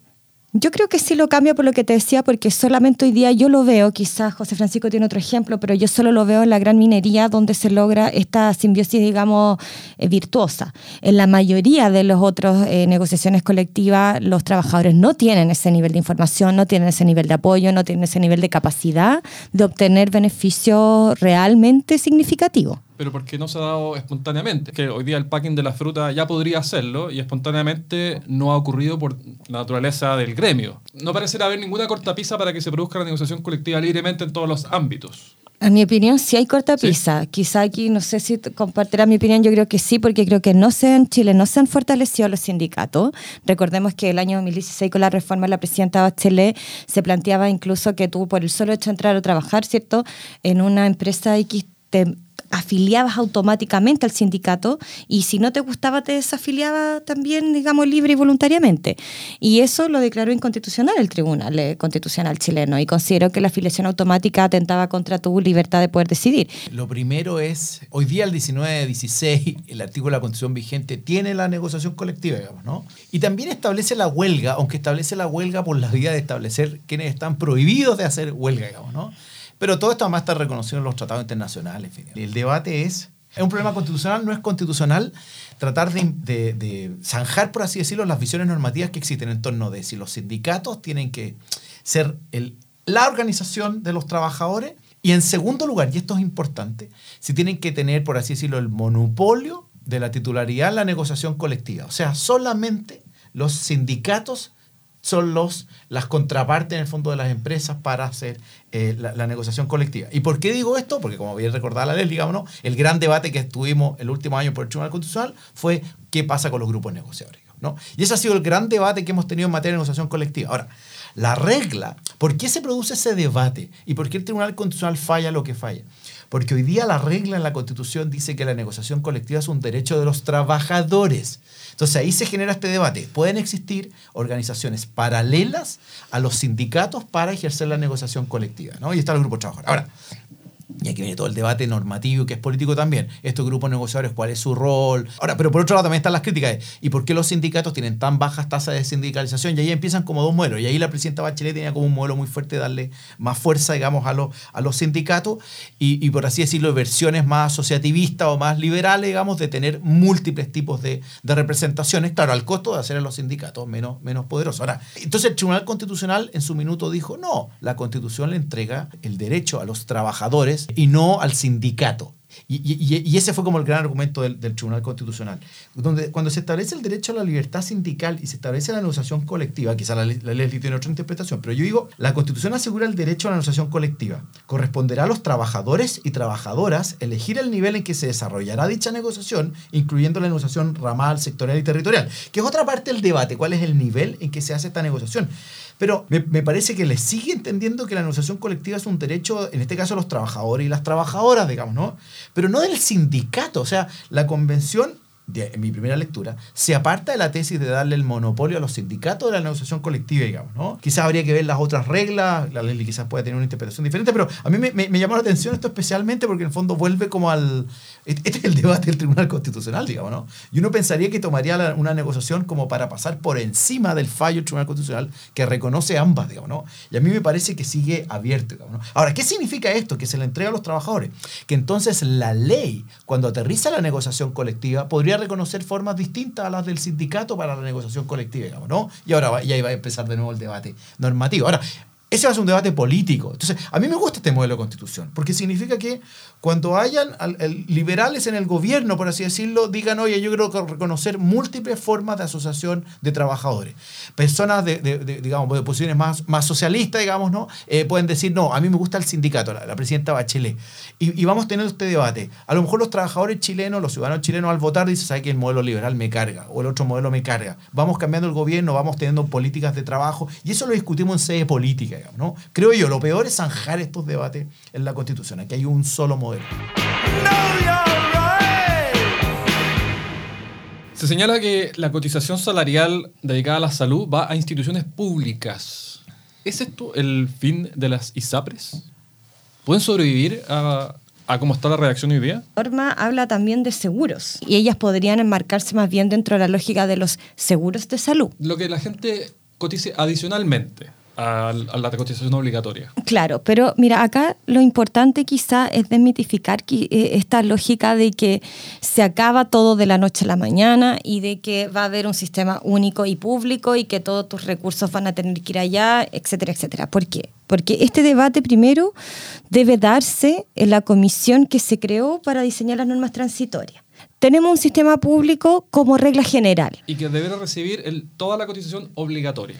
Yo creo que sí lo cambia por lo que te decía, porque solamente hoy día yo lo veo, quizás José Francisco tiene otro ejemplo, pero yo solo lo veo en la gran minería donde se logra esta simbiosis, digamos, eh, virtuosa. En la mayoría de las otras eh, negociaciones colectivas, los trabajadores no tienen ese nivel de información, no tienen ese nivel de apoyo, no tienen ese nivel de capacidad de obtener beneficios realmente significativos pero porque no se ha dado espontáneamente. Que hoy día el packing de la fruta ya podría hacerlo y espontáneamente no ha ocurrido por la naturaleza del gremio. No parece haber ninguna cortapisa para que se produzca la negociación colectiva libremente en todos los ámbitos. En mi opinión, sí hay cortapisa. Quizá aquí, no sé si compartirá mi opinión, yo creo que sí, porque creo que no se en Chile no se han fortalecido los sindicatos. Recordemos que el año 2016, con la reforma de la presidenta Bachelet, se planteaba incluso que tú, por el solo hecho de entrar a trabajar, ¿cierto?, en una empresa X, te afiliabas automáticamente al sindicato y si no te gustaba te desafiliaba también, digamos, libre y voluntariamente. Y eso lo declaró inconstitucional el Tribunal eh, Constitucional chileno y considero que la afiliación automática atentaba contra tu libertad de poder decidir. Lo primero es, hoy día el 19-16, el artículo de la Constitución vigente tiene la negociación colectiva, digamos, ¿no? Y también establece la huelga, aunque establece la huelga por la vía de establecer quienes están prohibidos de hacer huelga, digamos, ¿no? Pero todo esto además está reconocido en los tratados internacionales. El debate es, es un problema constitucional, no es constitucional tratar de, zanjar, por así decirlo, las visiones normativas que existen en torno de si los sindicatos tienen que ser el, la organización de los trabajadores y en segundo lugar, y esto es importante, si tienen que tener, por así decirlo, el monopolio de la titularidad en la negociación colectiva. O sea, solamente los sindicatos son los, las contrapartes en el fondo de las empresas para hacer eh, la, negociación colectiva. ¿Y por qué digo esto? Porque como bien recordar la ley, digamos, el gran debate que tuvimos el último año por el Tribunal Constitucional fue qué pasa con los grupos negociadores. ¿no? Y ese ha sido el gran debate que hemos tenido en materia de negociación colectiva. Ahora, la regla, ¿por qué se produce ese debate? ¿Y por qué el Tribunal Constitucional falla lo que falla? Porque hoy día la regla en la Constitución dice que la negociación colectiva es un derecho de los trabajadores. Entonces ahí se genera este debate. Pueden existir organizaciones paralelas a los sindicatos para ejercer la negociación colectiva, ¿no? Y está el grupo de trabajadores. Ahora, y aquí viene todo el debate normativo que es político también. Estos grupos negociadores, ¿cuál es su rol? Ahora, pero por otro lado también están las críticas. ¿Y por qué los sindicatos tienen tan bajas tasas de sindicalización? Y ahí empiezan como dos modelos. Y ahí la presidenta Bachelet tenía como un modelo muy fuerte de darle más fuerza, digamos, a, los, a los sindicatos. Y, por así decirlo, versiones más asociativistas o más liberales, digamos, de tener múltiples tipos de, de representaciones. Claro, al costo de hacer a los sindicatos menos, menos poderosos. Ahora, entonces el Tribunal Constitucional en su minuto dijo, no, la Constitución le entrega el derecho a los trabajadores y no al sindicato. Y, ese fue como el gran argumento del, Tribunal Constitucional. Donde, cuando se establece el derecho a la libertad sindical y se establece la negociación colectiva, quizá la, la ley tiene otra interpretación, pero yo digo, la Constitución asegura el derecho a la negociación colectiva. Corresponderá a los trabajadores y trabajadoras elegir el nivel en que se desarrollará dicha negociación, incluyendo la negociación ramal, sectorial y territorial, que es otra parte del debate, cuál es el nivel en que se hace esta negociación. Pero me, parece que le sigue entendiendo que la negociación colectiva es un derecho, en este caso, de los trabajadores y las trabajadoras, digamos, ¿no? Pero no del sindicato. O sea, la convención en mi primera lectura, se aparta de la tesis de darle el monopolio a los sindicatos de la negociación colectiva, digamos, ¿no? Quizás habría que ver las otras reglas, la ley quizás pueda tener una interpretación diferente, pero a mí me, me, llamó la atención esto especialmente porque en el fondo vuelve como al... Este es el debate del Tribunal Constitucional, digamos, ¿no? Y uno pensaría que tomaría una negociación como para pasar por encima del fallo del Tribunal Constitucional que reconoce ambas, digamos, ¿no? Y a mí me parece que sigue abierto, digamos, ¿no? Ahora, ¿qué significa esto? Que se le entrega a los trabajadores. Que entonces la ley, cuando aterriza la negociación colectiva, podría reconocer formas distintas a las del sindicato para la negociación colectiva, digamos, ¿no? Y ahora y ahí va a empezar de nuevo el debate normativo. Ahora, Ese va a ser un debate político. Entonces, a mí me gusta este modelo de constitución, porque significa que cuando hayan liberales en el gobierno, por así decirlo, digan, oye, yo quiero co- reconocer múltiples formas de asociación de trabajadores. Personas de, digamos, de posiciones más, más socialistas, digamos, ¿no? Eh, pueden decir, no, a mí me gusta el sindicato, la, la presidenta Bachelet. Y, y vamos teniendo este debate. A lo mejor los trabajadores chilenos, los ciudadanos chilenos al votar dicen, ¿sabes que el modelo liberal me carga? O el otro modelo me carga. Vamos cambiando el gobierno, vamos teniendo políticas de trabajo, y eso lo discutimos en sede política, digamos, ¿no? Creo yo, lo peor es zanjar estos debates en la Constitución. Aquí hay un solo modelo. Se señala que la cotización salarial dedicada a la salud va a instituciones públicas. ¿Es esto el fin de las ISAPRES? ¿Pueden sobrevivir a, a cómo está la redacción hoy día? La norma habla también de seguros y ellas podrían enmarcarse más bien dentro de la lógica de los seguros de salud. Lo que la gente cotice adicionalmente a, la cotización obligatoria. Claro, pero mira, acá lo importante quizá es desmitificar eh, esta lógica de que se acaba todo de la noche a la mañana y de que va a haber un sistema único y público y que todos tus recursos van a tener que ir allá, etcétera, etcétera. ¿Por qué? Porque este debate primero debe darse en la comisión que se creó para diseñar las normas transitorias. Tenemos un sistema público como regla general. Y que deberá recibir el- toda la cotización obligatoria.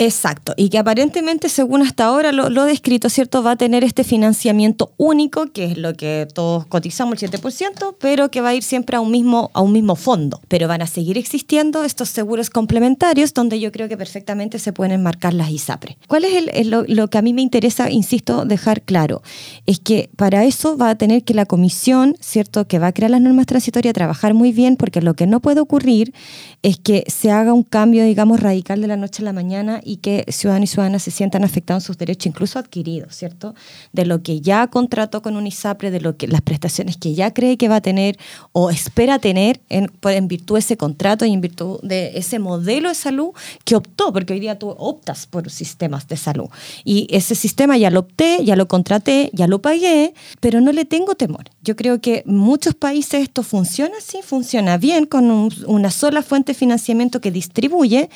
Exacto, y que aparentemente, según hasta ahora lo, lo descrito, ¿cierto? Va a tener este financiamiento único, que es lo que todos cotizamos, el 7%, pero que va a ir siempre a un mismo, a un mismo fondo. Pero van a seguir existiendo estos seguros complementarios, donde yo creo que perfectamente se pueden enmarcar las ISAPRE. ¿Cuál es el- lo, lo que a mí me interesa, insisto, dejar claro? Es que para eso va a tener que la comisión, ¿cierto?, que va a crear las normas transitorias, trabajar muy bien, porque lo que no puede ocurrir es que se haga un cambio, digamos, radical de la noche a la mañana y que ciudadanos y ciudadanas se sientan afectados en sus derechos, incluso adquiridos, ¿cierto? De lo que ya contrató con un ISAPRE, de lo que las prestaciones que ya cree que va a tener o espera tener en, por- en virtud de ese contrato y en virtud de ese modelo de salud que optó, porque hoy día tú optas por sistemas de salud. Y ese sistema ya lo opté, ya lo contraté, ya lo pagué, pero no le tengo temor. Yo creo que en muchos países esto funciona así, funciona bien, con un- una sola fuente de financiamiento que distribuye.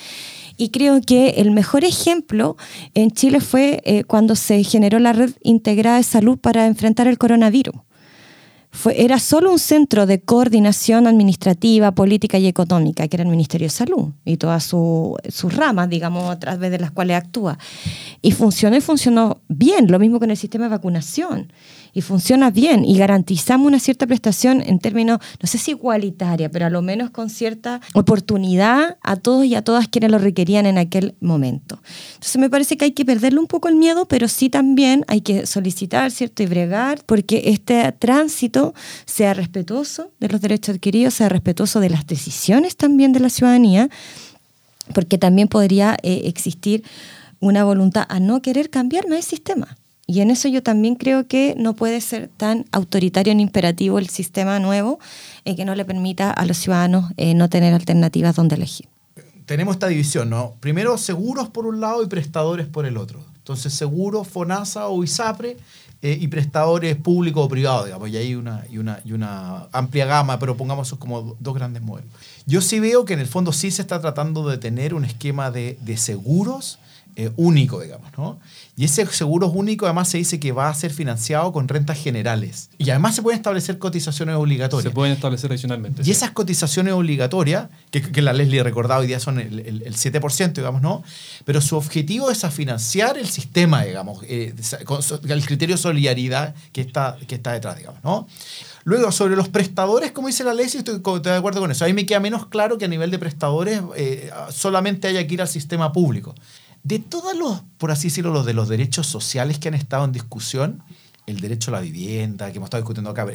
Y creo que el mejor ejemplo en Chile fue eh, cuando se generó la red integrada de salud para enfrentar el coronavirus. Era solo un centro de coordinación administrativa, política y económica, que era el Ministerio de Salud y todas su- sus ramas, digamos, a través de las cuales actúa. Y funcionó y funcionó bien, lo mismo con el sistema de vacunación. Y funciona bien y garantizamos una cierta prestación en términos, no sé si igualitaria, pero a lo menos con cierta oportunidad a todos y a todas quienes lo requerían en aquel momento. Entonces me parece que hay que perderle un poco el miedo, pero sí también hay que solicitar, ¿cierto? Y bregar porque este tránsito sea respetuoso de los derechos adquiridos, sea respetuoso de las decisiones también de la ciudadanía, porque también podría eh, existir una voluntad a no querer cambiarme el sistema. Y en eso yo también creo que no puede ser tan autoritario ni imperativo el sistema nuevo eh, que no le permita a los ciudadanos eh, no tener alternativas donde elegir. tenemos esta división, ¿no? Primero seguros por un lado y prestadores por el otro. Entonces, seguros, FONASA o ISAPRE eh, y prestadores públicos o privados, digamos, y hay una, y, una, y una amplia gama, pero pongamos esos como do- dos grandes modelos. Yo sí veo que en el fondo sí se está tratando de tener un esquema de, de seguros eh, único, digamos, ¿no? Y ese seguro único además se dice que va a ser financiado con rentas generales. Y además se pueden establecer cotizaciones obligatorias. Se pueden establecer adicionalmente. Y sí. esas cotizaciones obligatorias, que, que la Leslie recordado hoy día son el, el- el 7%, digamos, ¿no? Pero su objetivo es a financiar el sistema, digamos, eh, con el criterio de solidaridad que está, que está detrás, digamos, ¿no? Luego, sobre los prestadores, como dice la Leslie, estoy, co- estoy de acuerdo con eso. Ahí me queda menos claro que a nivel de prestadores eh, solamente haya que ir al sistema público. De todos los, por así decirlo, los de los derechos sociales que han estado en discusión, el derecho a la vivienda, que hemos estado discutiendo acá,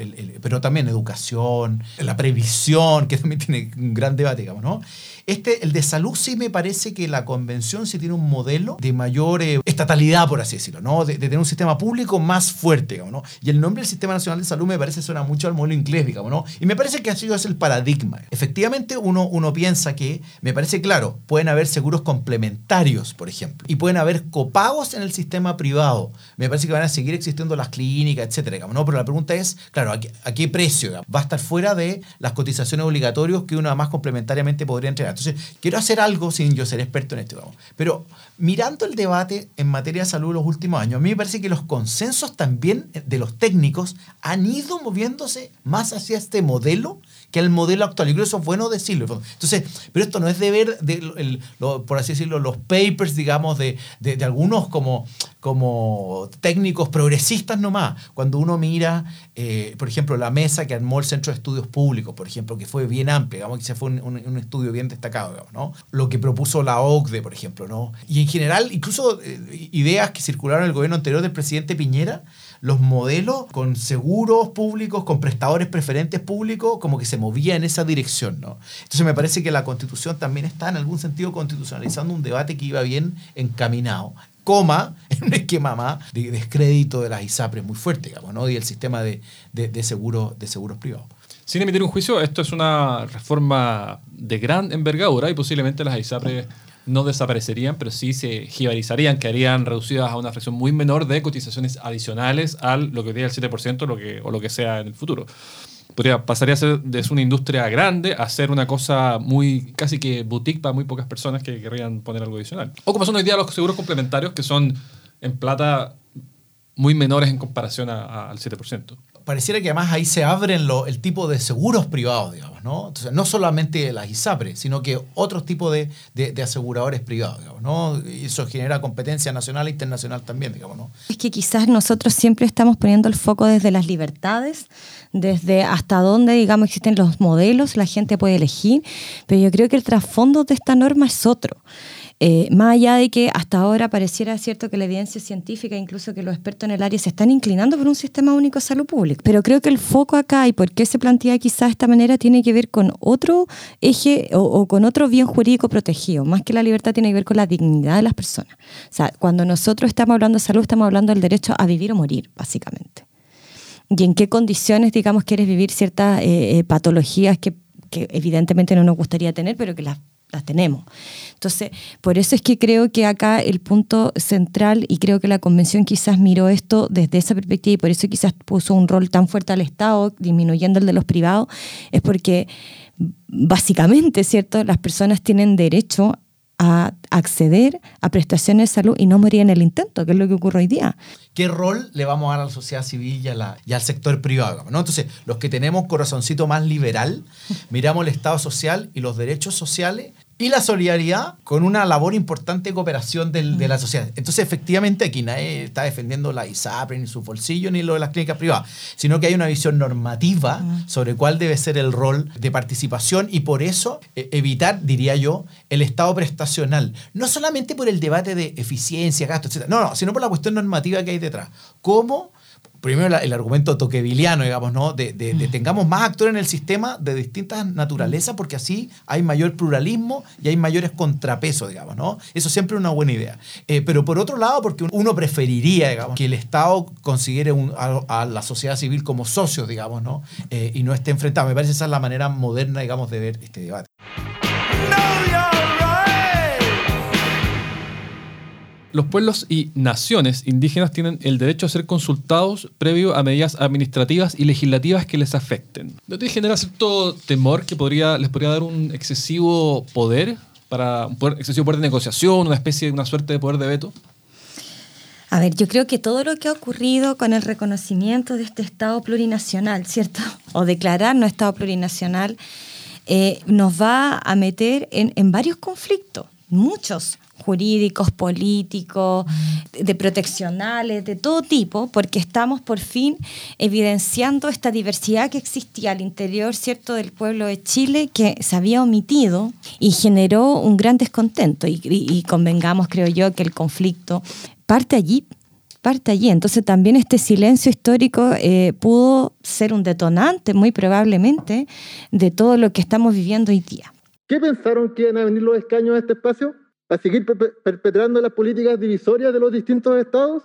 pero también educación, la previsión, que también tiene un gran debate, digamos, ¿no? Este, el de salud sí me parece que la convención sí tiene un modelo de mayor eh, estatalidad, por así decirlo, ¿no? De, tener un sistema público más fuerte, digamos, ¿no? Y el nombre del Sistema Nacional de Salud me parece suena mucho al modelo inglés, digamos, ¿no? Y me parece que sido ese el paradigma. Efectivamente, uno, uno piensa que, me parece claro, pueden haber seguros complementarios, por ejemplo, y pueden haber copagos en el sistema privado. Me parece que van a seguir existiendo las clínica, etcétera, ¿no? Pero la pregunta es, claro, ¿a qué, precio? Va a estar fuera de las cotizaciones obligatorias que uno más complementariamente podría entregar. Entonces, quiero hacer algo sin yo ser experto en esto, digamos. Pero mirando el debate en materia de salud en los últimos años, a mí me parece que los consensos también de los técnicos han ido moviéndose más hacia este modelo que el modelo actual. Y creo que eso es bueno decirlo. Entonces, pero esto no es de el- lo- por así decirlo, los papers, digamos, de, de- de algunos como, como técnicos progresistas nomás. Cuando uno mira, eh, por ejemplo, la mesa que armó el Centro de Estudios Públicos, por ejemplo, que fue bien amplia, digamos que ese fue un, un- un estudio bien destacado, digamos, ¿no? Lo que propuso la OCDE, por ejemplo, ¿no? Y en general, incluso eh, ideas que circularon en el gobierno anterior del presidente Piñera, los modelos con seguros públicos, con prestadores preferentes públicos, como que se movía en esa dirección, ¿no? Entonces me parece que la constitución también está en algún sentido constitucionalizando un debate que iba bien encaminado, coma, en un esquema más de descrédito de las ISAPRES muy fuerte, digamos, ¿no? Y el sistema de, de, de seguros, de seguros privados. Sin emitir un juicio, esto es una reforma de gran envergadura y posiblemente las ISAPRES no desaparecerían, pero sí se jibarizarían, quedarían reducidas a una fracción muy menor de cotizaciones adicionales a lo que el 7% lo que, o lo que sea en el futuro. Pasaría a ser de una industria grande a ser una cosa muy casi que boutique para muy pocas personas que querrían poner algo adicional. O como son hoy día los seguros complementarios, que son en plata muy menores en comparación a- a- al 7%. Pareciera que además ahí se abren lo- el tipo de seguros privados, digamos, ¿no? Entonces, no solamente las ISAPRES, sino que otros tipos de, de- aseguradores privados, digamos, ¿no? Eso genera competencia nacional e internacional también, digamos, ¿no? Es que quizás nosotros siempre estamos poniendo el foco desde las libertades, desde hasta dónde, digamos, existen los modelos, la gente puede elegir, pero yo creo que el trasfondo de esta norma es otro. Eh, más allá de que hasta ahora pareciera cierto que la evidencia científica, incluso que los expertos en el área se están inclinando por un sistema único de salud pública. Pero creo que el foco acá y por qué se plantea quizás de esta manera tiene que ver con otro eje o, con otro bien jurídico protegido. Más que la libertad tiene que ver con la dignidad de las personas. O sea, cuando nosotros estamos hablando de salud, estamos hablando del derecho a vivir o morir, básicamente. Y en qué condiciones, digamos, quieres vivir ciertas eh, eh, patologías que evidentemente no nos gustaría tener, pero que las las tenemos. Entonces, por eso es que creo que acá el punto central, y creo que la convención quizás miró esto desde esa perspectiva y por eso quizás puso un rol tan fuerte al Estado, disminuyendo el de los privados, es porque básicamente, ¿cierto? Las personas tienen derecho a acceder a prestaciones de salud y no morir en el intento, que es lo que ocurre hoy día. ¿Qué rol le vamos a dar a la sociedad civil y, a la- al sector privado? Entonces, los que tenemos corazoncito más liberal, miramos el Estado social y los derechos sociales y la solidaridad con una labor importante de cooperación del- de la sociedad. Entonces, efectivamente, aquí nadie está defendiendo la ISAPRE, ni su bolsillo, ni lo de las clínicas privadas, sino que hay una visión normativa sobre cuál debe ser el rol de participación y por eso eh, evitar, diría yo, el Estado prestacional. No solamente por el debate de eficiencia, gasto, etc. No, no, sino por la cuestión normativa que hay detrás. ¿Cómo? Primero la- el argumento toqueviliano, digamos, ¿no? De, de- de tengamos más actores en el sistema de distintas naturalezas porque así hay mayor pluralismo y hay mayores contrapesos, digamos, ¿no? Eso siempre es una buena idea. Eh, pero por otro lado, porque uno preferiría, digamos, que el Estado considere un- a, a la sociedad civil como socios, digamos, ¿no? Eh, y no esté enfrentado. Me parece esa es la manera moderna, digamos, de ver este debate. Los pueblos y naciones indígenas tienen el derecho a ser consultados previo a medidas administrativas y legislativas que les afecten. ¿No te genera cierto temor que podría, les podría dar un excesivo poder, para un excesivo poder de negociación, una especie de una suerte de poder de veto? A ver, yo creo que todo lo que ha ocurrido con el reconocimiento de este Estado plurinacional, ¿cierto? O declarar no Estado plurinacional, eh, nos va a meter en, en varios conflictos, muchos jurídicos, políticos, de proteccionales, de todo tipo, porque estamos por fin evidenciando esta diversidad que existía al interior, ¿cierto?, del pueblo de Chile, que se había omitido y generó un gran descontento. Y, convengamos, creo yo, que el conflicto parte allí, parte allí. Entonces también este silencio histórico eh, pudo ser un detonante, muy probablemente, de todo lo que estamos viviendo hoy día. ¿Qué pensaron que iban a venir los escaños a este espacio? ¿A seguir perpe- perpetrando las políticas divisorias de los distintos estados?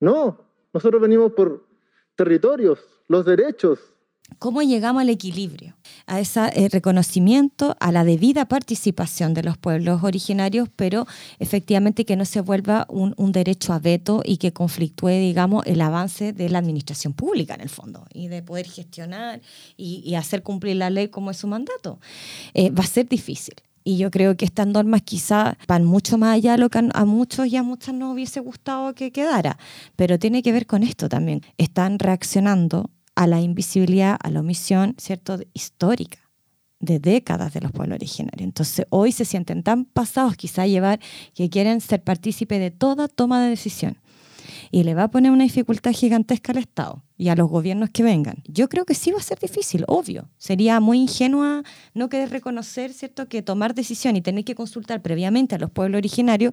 No, nosotros venimos por territorios, los derechos. ¿Cómo llegamos al equilibrio? A ese eh, reconocimiento, a la debida participación de los pueblos originarios, pero efectivamente que no se vuelva un, derecho a veto y que conflictúe, digamos, el avance de la administración pública en el fondo y de poder gestionar y, hacer cumplir la ley como es su mandato. Eh, va a ser difícil. Y yo creo que estas normas quizá van mucho más allá de lo que a muchos y a muchas no hubiese gustado que quedara. Pero tiene que ver con esto también. Están reaccionando a la invisibilidad, a la omisión, ¿cierto?, histórica de décadas de los pueblos originarios. Entonces, hoy se sienten tan pasados quizá a llevar que quieren ser partícipe de toda toma de decisión y le va a poner una dificultad gigantesca al Estado y a los gobiernos que vengan. Yo creo que sí va a ser difícil, obvio. Sería muy ingenua no querer reconocer, ¿cierto?, que tomar decisión y tener que consultar previamente a los pueblos originarios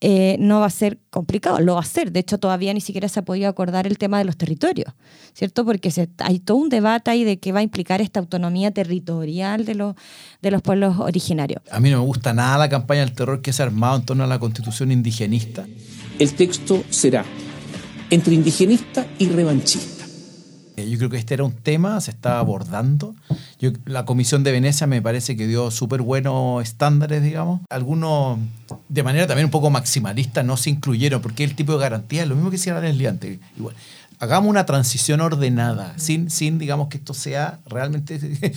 eh, no va a ser complicado, lo va a ser. De hecho, todavía ni siquiera se ha podido acordar el tema de los territorios, ¿cierto? Porque hay todo un debate ahí de qué va a implicar esta autonomía territorial de los, de los pueblos originarios. A mí no me gusta nada la campaña del terror que se ha armado en torno a la constitución indigenista. El texto será entre indigenista y revanchista. Eh, yo creo que este era un tema, se estaba abordando. Yo, la Comisión de Venecia me parece que dio súper buenos estándares, digamos. Algunos, de manera también un poco maximalista, no se incluyeron, porque el tipo de garantía es lo mismo que hiciera el antes. Igual. Hagamos una transición ordenada, sin, sin digamos, que esto sea realmente,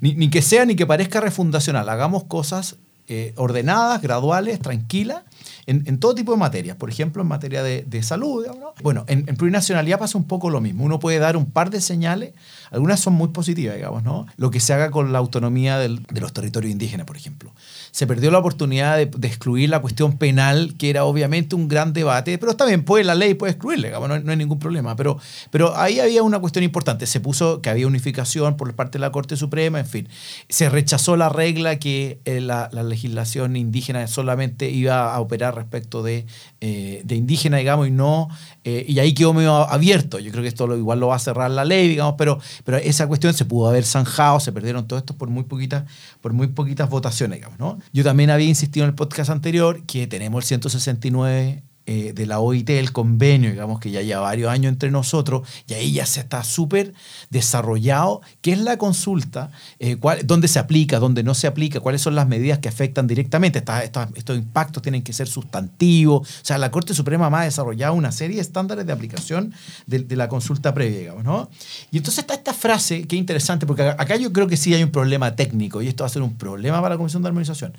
ni, ni, que sea ni que parezca refundacional. Hagamos cosas eh, ordenadas, graduales, tranquilas, en, todo tipo de materias. Por ejemplo, en materia de, salud. Bueno, en, plurinacionalidad pasa un poco lo mismo. Uno puede dar un par de señales, algunas son muy positivas, digamos, ¿no? Lo que se haga con la autonomía de los territorios indígenas, por ejemplo. Se perdió la oportunidad de, excluir la cuestión penal, que era obviamente un gran debate, pero está bien, puede la ley puede excluirle, digamos, no, hay ningún problema. Pero, pero ahí había una cuestión importante. Se puso que había unificación por parte de la Corte Suprema, en fin. Se rechazó la regla que eh, la, legislación indígena solamente iba a operar respecto de, eh, de indígena, digamos, y no. Eh, y ahí quedó medio abierto. Yo creo que esto lo, igual lo va a cerrar la ley, digamos, pero, pero esa cuestión se pudo haber zanjado, se perdieron todo esto por muy poquitas, por muy poquitas votaciones, digamos, ¿no? Yo también había insistido en el podcast anterior que tenemos el 169 eh, de la OIT, el convenio, digamos que ya lleva varios años entre nosotros, y ahí ya se está súper desarrollado, qué es la consulta, eh, dónde se aplica, dónde no se aplica, cuáles son las medidas que afectan directamente, estos, impactos tienen que ser sustantivos, o sea, la Corte Suprema ha desarrollado una serie de estándares de aplicación de, de, la consulta previa, digamos, ¿no? Y entonces está esta frase que es interesante, porque acá yo creo que sí hay un problema técnico, y esto va a ser un problema para la Comisión de Armonización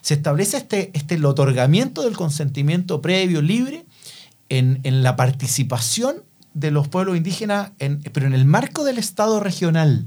se establece este, este el otorgamiento del consentimiento previo libre en, la participación de los pueblos indígenas, pero en el marco del Estado regional.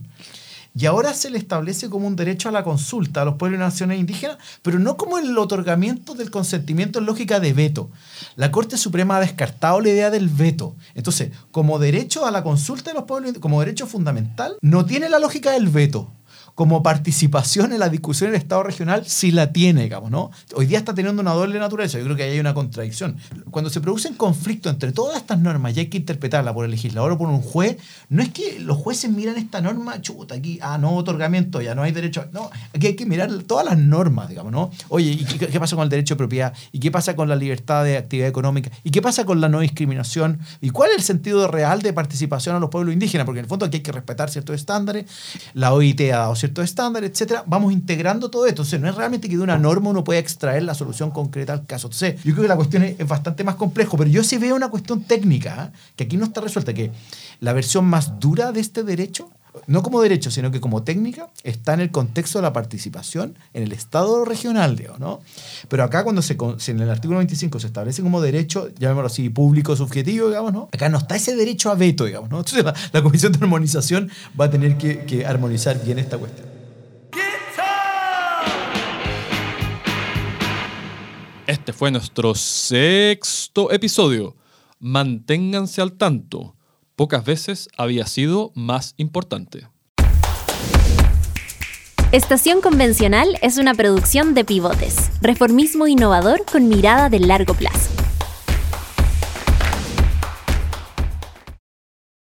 Y ahora se le establece como un derecho a la consulta a los pueblos y naciones indígenas, pero no como el otorgamiento del consentimiento en lógica de veto. La Corte Suprema ha descartado la idea del veto. Entonces, como derecho a la consulta de los pueblos, como derecho fundamental, no tiene la lógica del veto como participación en la discusión en el Estado regional sí la tiene, digamos, ¿no? Hoy día está teniendo una doble naturaleza, yo creo que ahí hay una contradicción. Cuando se produce un conflicto entre todas estas normas y hay que interpretarla por el legislador o por un juez, no es que los jueces miran esta norma, chuta, aquí, ah, no otorgamiento, ya no hay derecho, no, aquí hay que mirar todas las normas, digamos, ¿no? Oye, ¿y qué, pasa con el derecho de propiedad? ¿Y qué pasa con la libertad de actividad económica? ¿Y qué pasa con la no discriminación? ¿Y cuál es el sentido real de participación a los pueblos indígenas? Porque en el fondo aquí hay que respetar ciertos estándares, la OIT ha ciertos estándares, etcétera, vamos integrando todo esto. Entonces, no es realmente que de una norma uno pueda extraer la solución concreta al caso. Entonces, yo creo que la cuestión es, bastante más complejo, pero yo sí veo una cuestión técnica ¿eh? que aquí no está resuelta, que la versión más dura de este derecho no como derecho, sino que como técnica, está en el contexto de la participación en el Estado regional, digo, ¿no? Pero acá cuando se, en el artículo 25 se establece como derecho, llamémoslo así, público subjetivo, digamos, ¿no? Acá no está ese derecho a veto, digamos, ¿no? Entonces la, Comisión de Armonización va a tener que, que armonizar bien esta cuestión. Este fue nuestro sexto episodio. Manténganse al tanto pocas veces había sido más importante. Estación Convencional es una producción de pivotes, reformismo innovador con mirada de largo plazo.